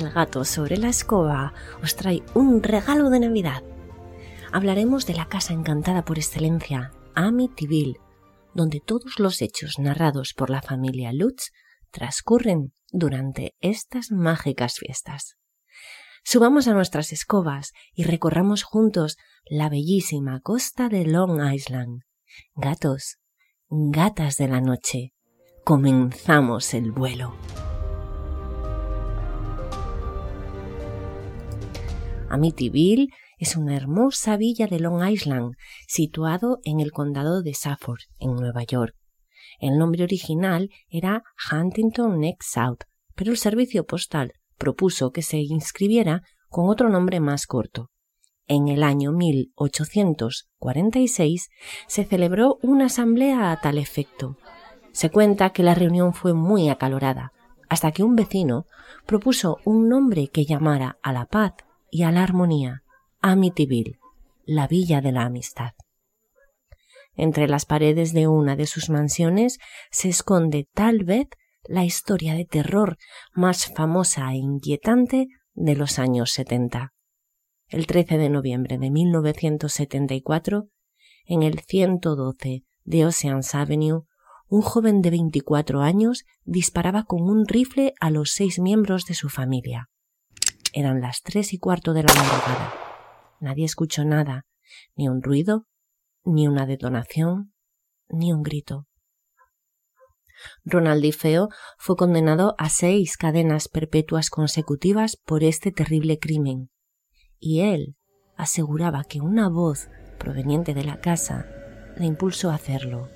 el gato sobre la escoba os trae un regalo de Navidad. Hablaremos de la casa encantada por excelencia, Amityville, donde todos los hechos narrados por la familia Lutz transcurren durante estas mágicas fiestas. Subamos a nuestras escobas y recorramos juntos la bellísima costa de Long Island. Gatos, gatas de la noche, comenzamos el vuelo. Amityville es una hermosa villa de Long Island, situado en el condado de Suffolk, en Nueva York. El nombre original era Huntington Neck South, pero el servicio postal propuso que se inscribiera con otro nombre más corto. En el año 1846 se celebró una asamblea a tal efecto. Se cuenta que la reunión fue muy acalorada, hasta que un vecino propuso un nombre que llamara a la paz y a la armonía, Amityville, la villa de la amistad. Entre las paredes de una de sus mansiones se esconde tal vez la historia de terror más famosa e inquietante de los años setenta. El 13 de noviembre de 1974, en el 112 de Oceans Avenue, un joven de 24 años disparaba con un rifle a los seis miembros de su familia. Eran las tres y cuarto de la madrugada. Nadie escuchó nada, ni un ruido, ni una detonación, ni un grito. Ronald fue condenado a seis cadenas perpetuas consecutivas por este terrible crimen, y él aseguraba que una voz proveniente de la casa le impulsó a hacerlo.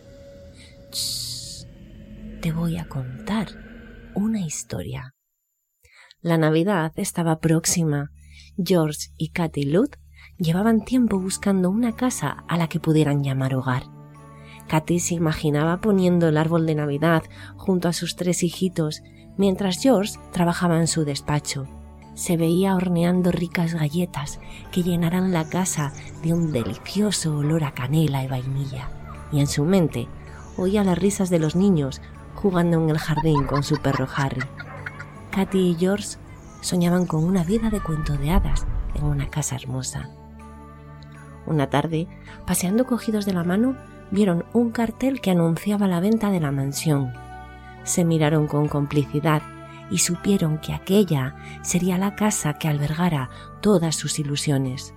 te voy a contar una historia. La Navidad estaba próxima. George y Katy Luth llevaban tiempo buscando una casa a la que pudieran llamar hogar. Katy se imaginaba poniendo el árbol de Navidad junto a sus tres hijitos, mientras George trabajaba en su despacho. Se veía horneando ricas galletas que llenarán la casa de un delicioso olor a canela y vainilla, y en su mente oía las risas de los niños jugando en el jardín con su perro Harry. Katy y George soñaban con una vida de cuento de hadas en una casa hermosa. Una tarde, paseando cogidos de la mano, vieron un cartel que anunciaba la venta de la mansión. Se miraron con complicidad y supieron que aquella sería la casa que albergara todas sus ilusiones.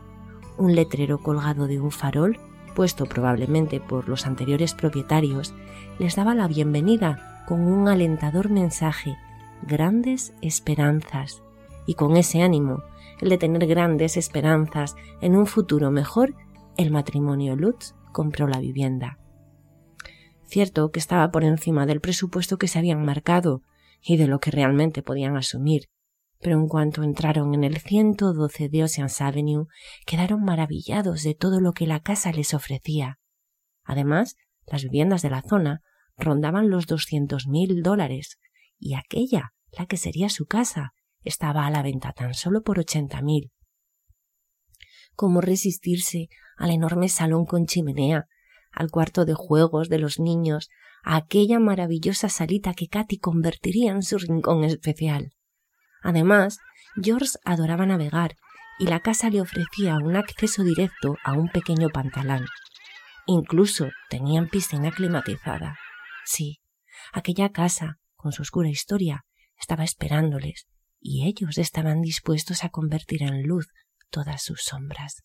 Un letrero colgado de un farol, puesto probablemente por los anteriores propietarios, les daba la bienvenida con un alentador mensaje grandes esperanzas y con ese ánimo, el de tener grandes esperanzas en un futuro mejor, el matrimonio Lutz compró la vivienda. Cierto que estaba por encima del presupuesto que se habían marcado y de lo que realmente podían asumir, pero en cuanto entraron en el 112 de Oceans Avenue, quedaron maravillados de todo lo que la casa les ofrecía. Además, las viviendas de la zona rondaban los doscientos mil dólares, y aquella, la que sería su casa, estaba a la venta tan solo por ochenta mil. ¿Cómo resistirse al enorme salón con chimenea, al cuarto de juegos de los niños, a aquella maravillosa salita que Katy convertiría en su rincón especial? Además, George adoraba navegar y la casa le ofrecía un acceso directo a un pequeño pantalón. Incluso tenían piscina climatizada. Sí, aquella casa, con su oscura historia, estaba esperándoles, y ellos estaban dispuestos a convertir en luz todas sus sombras.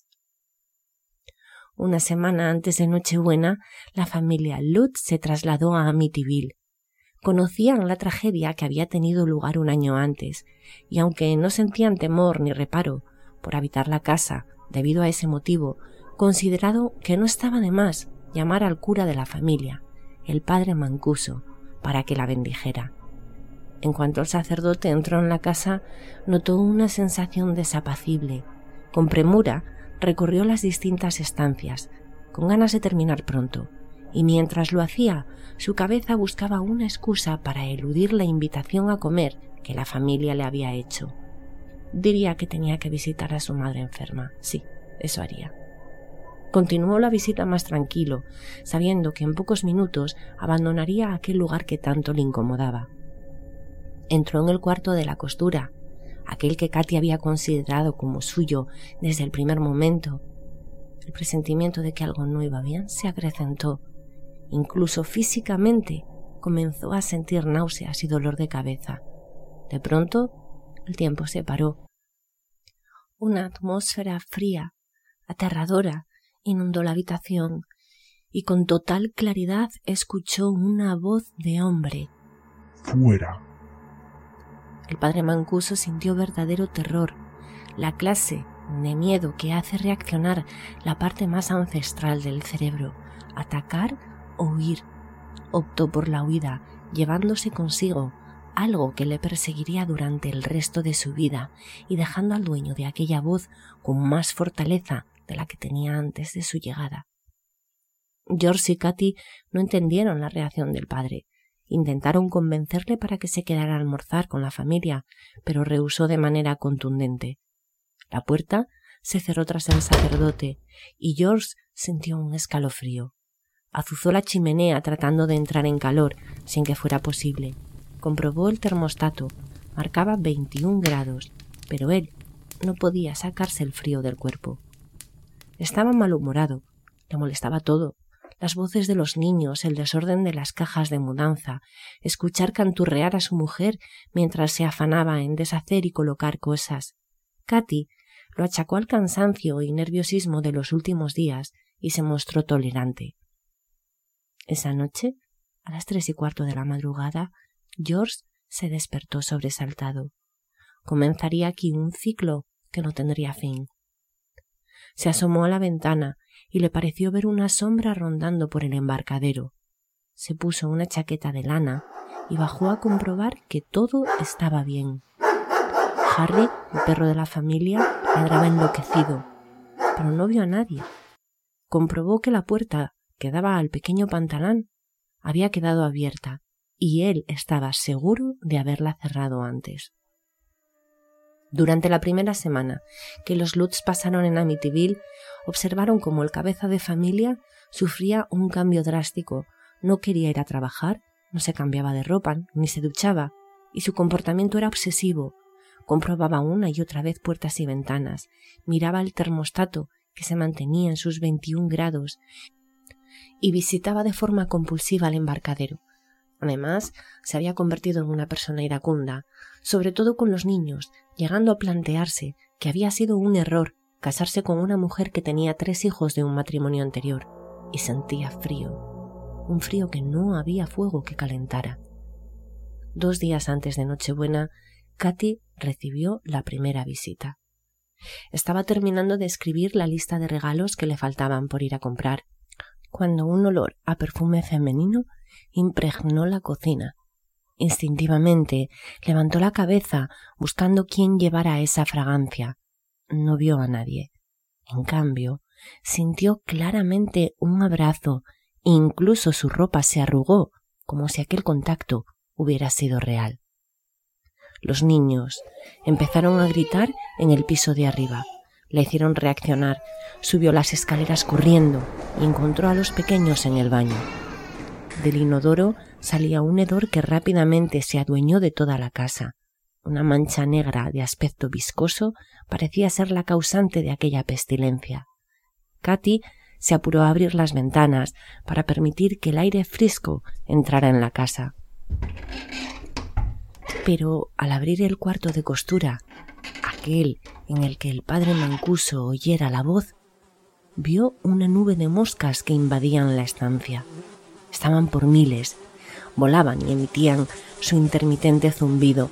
Una semana antes de Nochebuena, la familia Lutz se trasladó a Amityville. Conocían la tragedia que había tenido lugar un año antes, y aunque no sentían temor ni reparo por habitar la casa debido a ese motivo, considerado que no estaba de más llamar al cura de la familia, el padre Mancuso, para que la bendijera. En cuanto el sacerdote entró en la casa, notó una sensación desapacible. Con premura recorrió las distintas estancias, con ganas de terminar pronto, y mientras lo hacía, su cabeza buscaba una excusa para eludir la invitación a comer que la familia le había hecho. Diría que tenía que visitar a su madre enferma. Sí, eso haría. Continuó la visita más tranquilo, sabiendo que en pocos minutos abandonaría aquel lugar que tanto le incomodaba. Entró en el cuarto de la costura, aquel que Katy había considerado como suyo desde el primer momento. El presentimiento de que algo no iba bien se acrecentó. Incluso físicamente comenzó a sentir náuseas y dolor de cabeza. De pronto, el tiempo se paró. Una atmósfera fría, aterradora, inundó la habitación y con total claridad escuchó una voz de hombre. Fuera. El padre Mancuso sintió verdadero terror, la clase de miedo que hace reaccionar la parte más ancestral del cerebro, atacar o huir. Optó por la huida, llevándose consigo algo que le perseguiría durante el resto de su vida y dejando al dueño de aquella voz con más fortaleza la que tenía antes de su llegada. George y Katy no entendieron la reacción del padre. Intentaron convencerle para que se quedara a almorzar con la familia, pero rehusó de manera contundente. La puerta se cerró tras el sacerdote y George sintió un escalofrío. Azuzó la chimenea tratando de entrar en calor sin que fuera posible. Comprobó el termostato. Marcaba 21 grados, pero él no podía sacarse el frío del cuerpo. Estaba malhumorado. Le molestaba todo las voces de los niños, el desorden de las cajas de mudanza, escuchar canturrear a su mujer mientras se afanaba en deshacer y colocar cosas. Katy lo achacó al cansancio y nerviosismo de los últimos días y se mostró tolerante. Esa noche, a las tres y cuarto de la madrugada, George se despertó sobresaltado. Comenzaría aquí un ciclo que no tendría fin. Se asomó a la ventana y le pareció ver una sombra rondando por el embarcadero. Se puso una chaqueta de lana y bajó a comprobar que todo estaba bien. Harry, el perro de la familia, ladraba enloquecido, pero no vio a nadie. Comprobó que la puerta que daba al pequeño pantalán había quedado abierta y él estaba seguro de haberla cerrado antes. Durante la primera semana que los Lutz pasaron en Amityville, observaron cómo el cabeza de familia sufría un cambio drástico. No quería ir a trabajar, no se cambiaba de ropa, ni se duchaba, y su comportamiento era obsesivo. Comprobaba una y otra vez puertas y ventanas, miraba el termostato que se mantenía en sus 21 grados y visitaba de forma compulsiva el embarcadero. Además, se había convertido en una persona iracunda, sobre todo con los niños, llegando a plantearse que había sido un error casarse con una mujer que tenía tres hijos de un matrimonio anterior, y sentía frío, un frío que no había fuego que calentara. Dos días antes de Nochebuena, Katy recibió la primera visita. Estaba terminando de escribir la lista de regalos que le faltaban por ir a comprar, cuando un olor a perfume femenino impregnó la cocina. Instintivamente levantó la cabeza buscando quién llevara esa fragancia. No vio a nadie. En cambio, sintió claramente un abrazo e incluso su ropa se arrugó como si aquel contacto hubiera sido real. Los niños empezaron a gritar en el piso de arriba. Le hicieron reaccionar. Subió las escaleras corriendo y encontró a los pequeños en el baño. Del inodoro salía un hedor que rápidamente se adueñó de toda la casa. Una mancha negra de aspecto viscoso parecía ser la causante de aquella pestilencia. Katy se apuró a abrir las ventanas para permitir que el aire fresco entrara en la casa. Pero al abrir el cuarto de costura, aquel en el que el padre Mancuso oyera la voz, vio una nube de moscas que invadían la estancia. Estaban por miles, volaban y emitían su intermitente zumbido.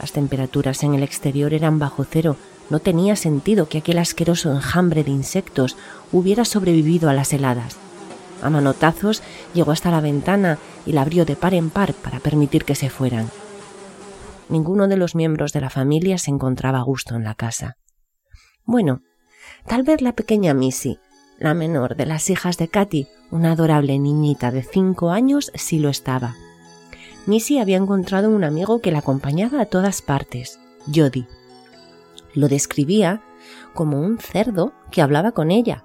Las temperaturas en el exterior eran bajo cero. No tenía sentido que aquel asqueroso enjambre de insectos hubiera sobrevivido a las heladas. A manotazos llegó hasta la ventana y la abrió de par en par para permitir que se fueran. Ninguno de los miembros de la familia se encontraba a gusto en la casa. Bueno, tal vez la pequeña Missy, la menor de las hijas de Katy, una adorable niñita de cinco años, sí lo estaba. Missy había encontrado un amigo que la acompañaba a todas partes, Jody. Lo describía como un cerdo que hablaba con ella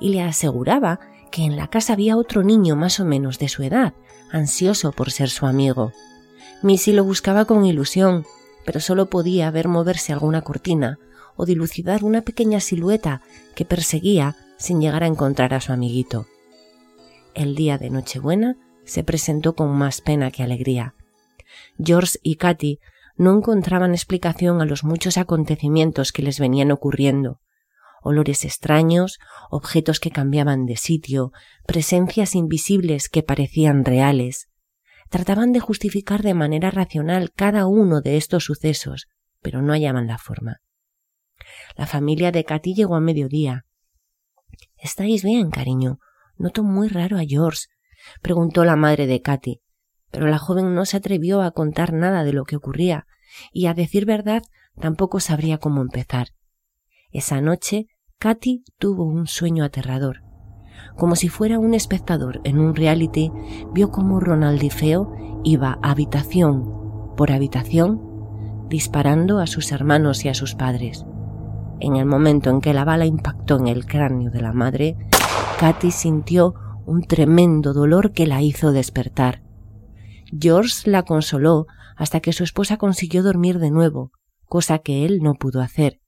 y le aseguraba que en la casa había otro niño más o menos de su edad, ansioso por ser su amigo. Missy lo buscaba con ilusión, pero solo podía ver moverse alguna cortina o dilucidar una pequeña silueta que perseguía sin llegar a encontrar a su amiguito. El día de Nochebuena se presentó con más pena que alegría. George y Katy no encontraban explicación a los muchos acontecimientos que les venían ocurriendo. Olores extraños, objetos que cambiaban de sitio, presencias invisibles que parecían reales. Trataban de justificar de manera racional cada uno de estos sucesos, pero no hallaban la forma. La familia de Katy llegó a mediodía. ¿Estáis bien, cariño? Noto muy raro a George, preguntó la madre de Katy, pero la joven no se atrevió a contar nada de lo que ocurría, y a decir verdad tampoco sabría cómo empezar. Esa noche Katy tuvo un sueño aterrador. Como si fuera un espectador en un reality, vio cómo Ronaldifeo iba habitación por habitación disparando a sus hermanos y a sus padres. En el momento en que la bala impactó en el cráneo de la madre, Katy sintió un tremendo dolor que la hizo despertar. George la consoló hasta que su esposa consiguió dormir de nuevo, cosa que él no pudo hacer.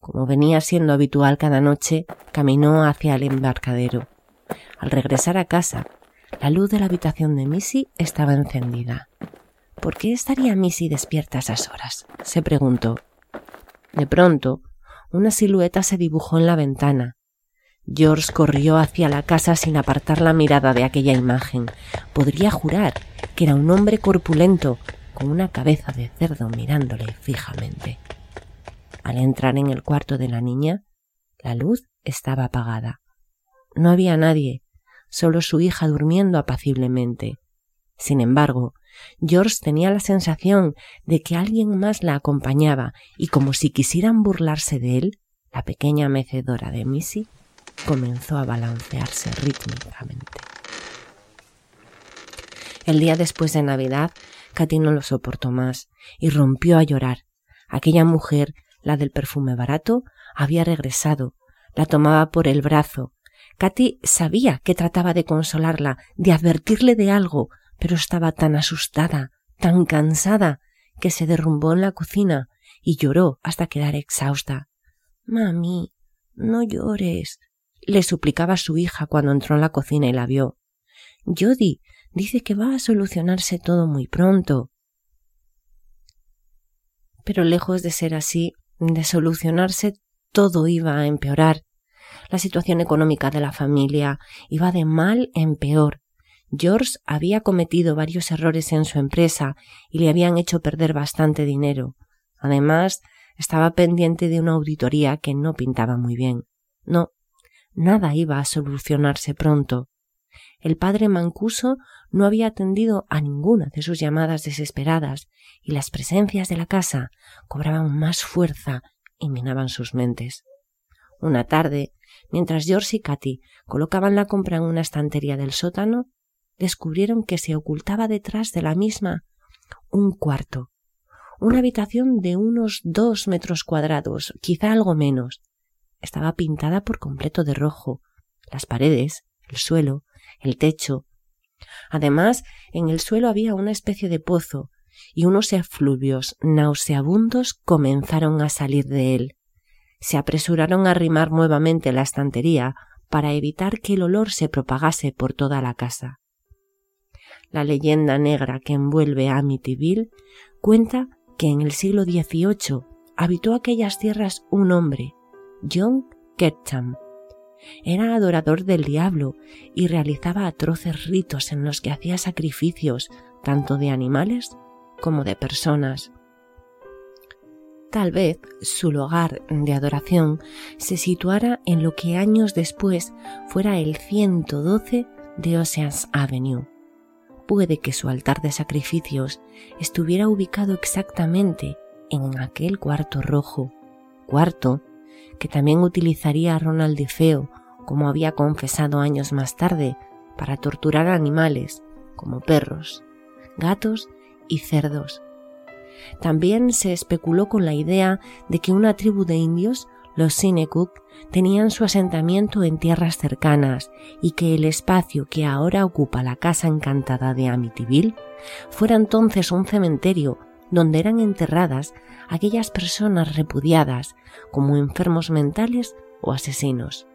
Como venía siendo habitual cada noche, caminó hacia el embarcadero. Al regresar a casa, la luz de la habitación de Missy estaba encendida. ¿Por qué estaría Missy despierta a esas horas? se preguntó. De pronto, una silueta se dibujó en la ventana. George corrió hacia la casa sin apartar la mirada de aquella imagen. Podría jurar que era un hombre corpulento con una cabeza de cerdo mirándole fijamente. Al entrar en el cuarto de la niña, la luz estaba apagada. No había nadie, solo su hija durmiendo apaciblemente. Sin embargo, George tenía la sensación de que alguien más la acompañaba y como si quisieran burlarse de él, la pequeña mecedora de Missy comenzó a balancearse rítmicamente. El día después de Navidad, Katy no lo soportó más y rompió a llorar. Aquella mujer, la del perfume barato, había regresado. La tomaba por el brazo. Katy sabía que trataba de consolarla, de advertirle de algo, pero estaba tan asustada, tan cansada, que se derrumbó en la cocina y lloró hasta quedar exhausta. Mami, no llores, le suplicaba su hija cuando entró en la cocina y la vio. Jody dice que va a solucionarse todo muy pronto. Pero lejos de ser así, de solucionarse, todo iba a empeorar. La situación económica de la familia iba de mal en peor. George había cometido varios errores en su empresa y le habían hecho perder bastante dinero. Además, estaba pendiente de una auditoría que no pintaba muy bien. No, nada iba a solucionarse pronto. El padre Mancuso no había atendido a ninguna de sus llamadas desesperadas y las presencias de la casa cobraban más fuerza y minaban sus mentes. Una tarde, mientras George y Katy colocaban la compra en una estantería del sótano, descubrieron que se ocultaba detrás de la misma un cuarto, una habitación de unos dos metros cuadrados, quizá algo menos, estaba pintada por completo de rojo. Las paredes, el suelo, el techo. Además, en el suelo había una especie de pozo, y unos efluvios nauseabundos comenzaron a salir de él. Se apresuraron a arrimar nuevamente la estantería para evitar que el olor se propagase por toda la casa. La leyenda negra que envuelve a Amityville cuenta que en el siglo XVIII habitó aquellas tierras un hombre, John Ketcham. Era adorador del diablo y realizaba atroces ritos en los que hacía sacrificios tanto de animales como de personas. Tal vez su lugar de adoración se situara en lo que años después fuera el 112 de Oceans Avenue. Puede que su altar de sacrificios estuviera ubicado exactamente en aquel cuarto rojo, cuarto que también utilizaría a Ronald Feo, como había confesado años más tarde, para torturar animales como perros, gatos y cerdos. También se especuló con la idea de que una tribu de indios, los Sinekuk, tenían su asentamiento en tierras cercanas y que el espacio que ahora ocupa la casa encantada de Amityville fuera entonces un cementerio donde eran enterradas aquellas personas repudiadas como enfermos mentales o asesinos.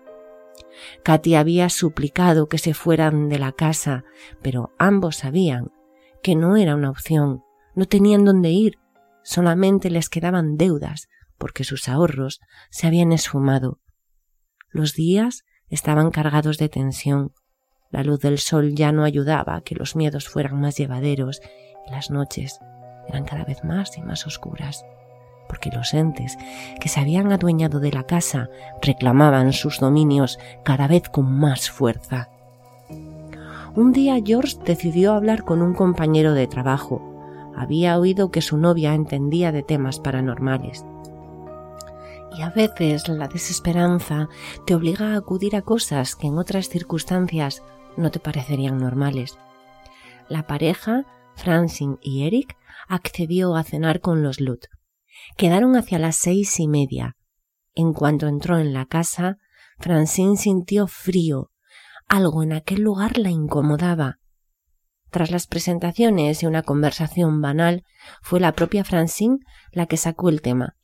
Katy había suplicado que se fueran de la casa, pero ambos sabían que no era una opción, no tenían dónde ir, solamente les quedaban deudas, porque sus ahorros se habían esfumado. Los días estaban cargados de tensión, la luz del sol ya no ayudaba a que los miedos fueran más llevaderos y las noches eran cada vez más y más oscuras porque los entes que se habían adueñado de la casa reclamaban sus dominios cada vez con más fuerza. Un día George decidió hablar con un compañero de trabajo. Había oído que su novia entendía de temas paranormales. Y a veces la desesperanza te obliga a acudir a cosas que en otras circunstancias no te parecerían normales. La pareja, Francine y Eric, accedió a cenar con los Lut. Quedaron hacia las seis y media. En cuanto entró en la casa, Francine sintió frío. Algo en aquel lugar la incomodaba. Tras las presentaciones y una conversación banal, fue la propia Francine la que sacó el tema.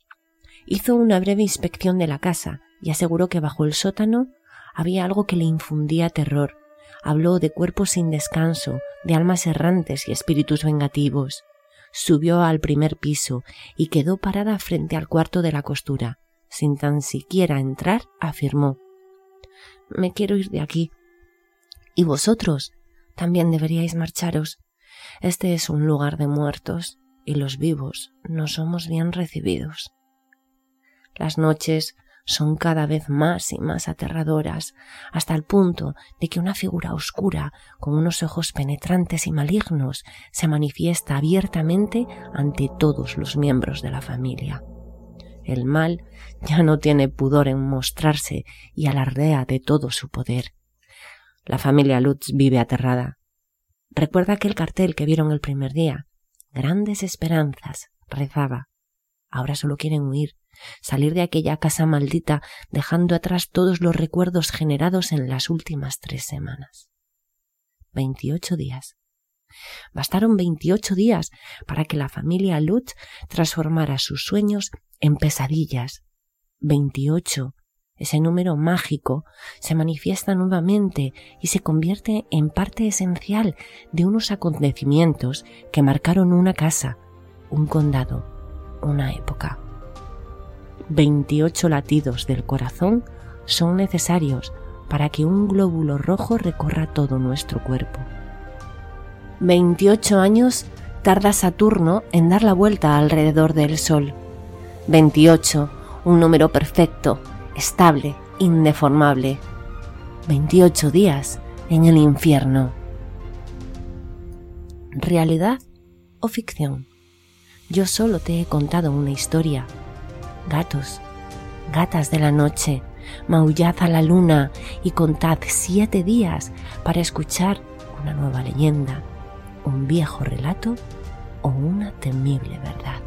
Hizo una breve inspección de la casa y aseguró que bajo el sótano había algo que le infundía terror. Habló de cuerpos sin descanso, de almas errantes y espíritus vengativos subió al primer piso y quedó parada frente al cuarto de la costura. Sin tan siquiera entrar, afirmó Me quiero ir de aquí. Y vosotros también deberíais marcharos. Este es un lugar de muertos y los vivos no somos bien recibidos. Las noches son cada vez más y más aterradoras, hasta el punto de que una figura oscura, con unos ojos penetrantes y malignos, se manifiesta abiertamente ante todos los miembros de la familia. El mal ya no tiene pudor en mostrarse y alardea de todo su poder. La familia Lutz vive aterrada. Recuerda aquel cartel que vieron el primer día. Grandes esperanzas, rezaba. Ahora solo quieren huir, salir de aquella casa maldita dejando atrás todos los recuerdos generados en las últimas tres semanas. Veintiocho días. Bastaron veintiocho días para que la familia Lutz transformara sus sueños en pesadillas. Veintiocho. Ese número mágico se manifiesta nuevamente y se convierte en parte esencial de unos acontecimientos que marcaron una casa, un condado, una época. 28 latidos del corazón son necesarios para que un glóbulo rojo recorra todo nuestro cuerpo. 28 años tarda Saturno en dar la vuelta alrededor del Sol. 28, un número perfecto, estable, indeformable. 28 días en el infierno. ¿Realidad o ficción? Yo solo te he contado una historia Gatos, gatas de la noche, maullad a la luna y contad siete días para escuchar una nueva leyenda, un viejo relato o una temible verdad.